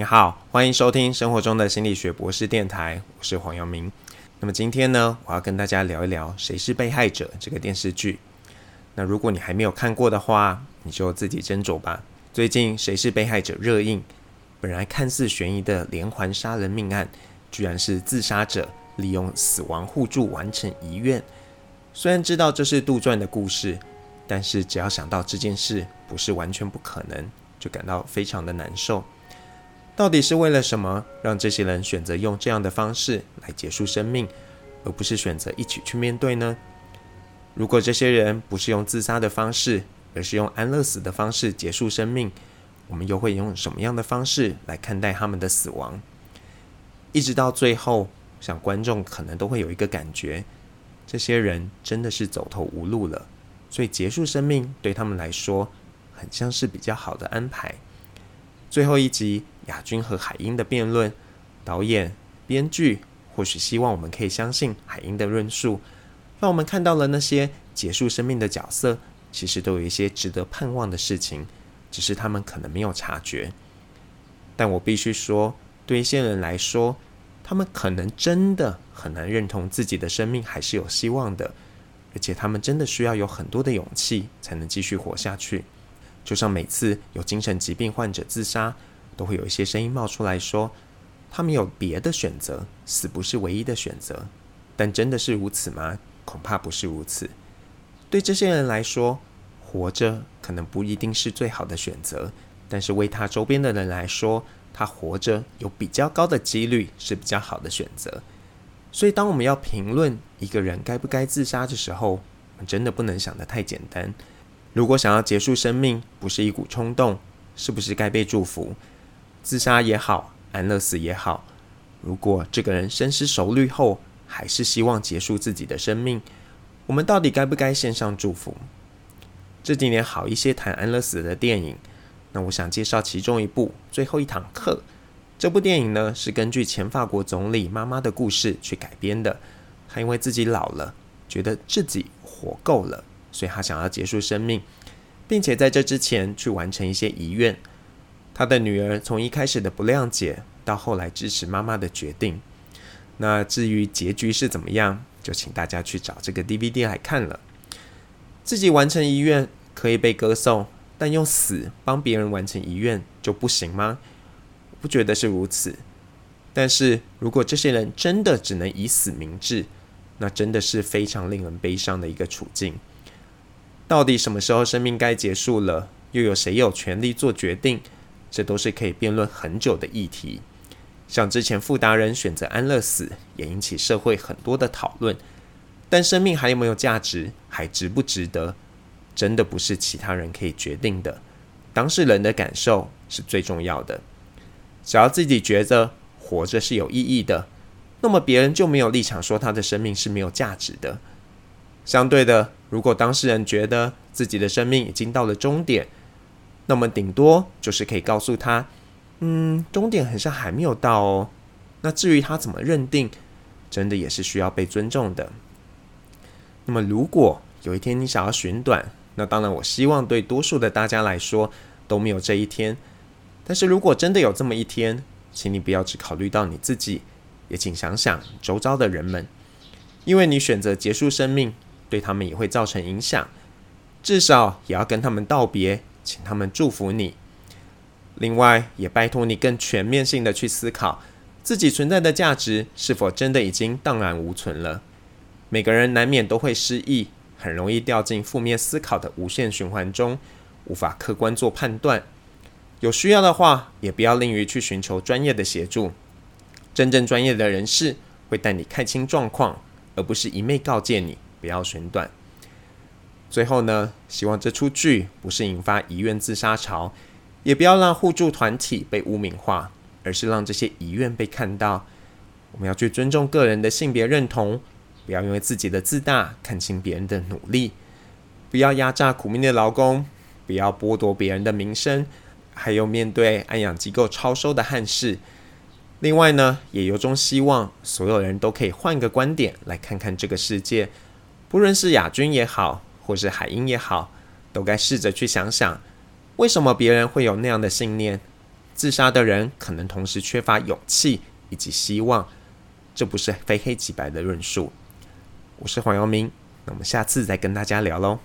你好，欢迎收听生活中的心理学博士电台，我是黄阳明。那么今天呢，我要跟大家聊一聊《谁是被害者》这个电视剧。那如果你还没有看过的话，你就自己斟酌吧。最近《谁是被害者》热映，本来看似悬疑的连环杀人命案，居然是自杀者利用死亡互助完成遗愿。虽然知道这是杜撰的故事，但是只要想到这件事不是完全不可能，就感到非常的难受。到底是为了什么，让这些人选择用这样的方式来结束生命，而不是选择一起去面对呢？如果这些人不是用自杀的方式，而是用安乐死的方式结束生命，我们又会用什么样的方式来看待他们的死亡？一直到最后，我想观众可能都会有一个感觉：这些人真的是走投无路了，所以结束生命对他们来说，很像是比较好的安排。最后一集。亚军和海英的辩论，导演、编剧或许希望我们可以相信海英的论述，让我们看到了那些结束生命的角色，其实都有一些值得盼望的事情，只是他们可能没有察觉。但我必须说，对一些人来说，他们可能真的很难认同自己的生命还是有希望的，而且他们真的需要有很多的勇气才能继续活下去。就像每次有精神疾病患者自杀。都会有一些声音冒出来说，他们有别的选择，死不是唯一的选择。但真的是如此吗？恐怕不是如此。对这些人来说，活着可能不一定是最好的选择，但是为他周边的人来说，他活着有比较高的几率是比较好的选择。所以，当我们要评论一个人该不该自杀的时候，我们真的不能想得太简单。如果想要结束生命不是一股冲动，是不是该被祝福？自杀也好，安乐死也好，如果这个人深思熟虑后还是希望结束自己的生命，我们到底该不该献上祝福？这几年好一些谈安乐死的电影，那我想介绍其中一部《最后一堂课》。这部电影呢是根据前法国总理妈妈的故事去改编的。她因为自己老了，觉得自己活够了，所以她想要结束生命，并且在这之前去完成一些遗愿。他的女儿从一开始的不谅解，到后来支持妈妈的决定。那至于结局是怎么样，就请大家去找这个 DVD 来看了。自己完成遗愿可以被歌颂，但用死帮别人完成遗愿就不行吗？不觉得是如此。但是如果这些人真的只能以死明志，那真的是非常令人悲伤的一个处境。到底什么时候生命该结束了？又有谁有权利做决定？这都是可以辩论很久的议题，像之前富达人选择安乐死，也引起社会很多的讨论。但生命还有没有价值，还值不值得，真的不是其他人可以决定的。当事人的感受是最重要的。只要自己觉得活着是有意义的，那么别人就没有立场说他的生命是没有价值的。相对的，如果当事人觉得自己的生命已经到了终点，那么顶多就是可以告诉他，嗯，终点好像还没有到哦。那至于他怎么认定，真的也是需要被尊重的。那么如果有一天你想要寻短，那当然我希望对多数的大家来说都没有这一天。但是如果真的有这么一天，请你不要只考虑到你自己，也请想想周遭的人们，因为你选择结束生命，对他们也会造成影响，至少也要跟他们道别。请他们祝福你。另外，也拜托你更全面性的去思考自己存在的价值是否真的已经荡然无存了。每个人难免都会失忆，很容易掉进负面思考的无限循环中，无法客观做判断。有需要的话，也不要吝于去寻求专业的协助。真正专业的人士会带你看清状况，而不是一昧告诫你不要寻短。最后呢，希望这出剧不是引发遗愿自杀潮，也不要让互助团体被污名化，而是让这些遗愿被看到。我们要去尊重个人的性别认同，不要因为自己的自大看清别人的努力，不要压榨苦命的劳工，不要剥夺别人的名声，还有面对安养机构超收的憾事。另外呢，也由衷希望所有人都可以换个观点来看看这个世界，不论是亚军也好。或是海英也好，都该试着去想想，为什么别人会有那样的信念？自杀的人可能同时缺乏勇气以及希望，这不是非黑即白的论述。我是黄耀明，那我们下次再跟大家聊喽。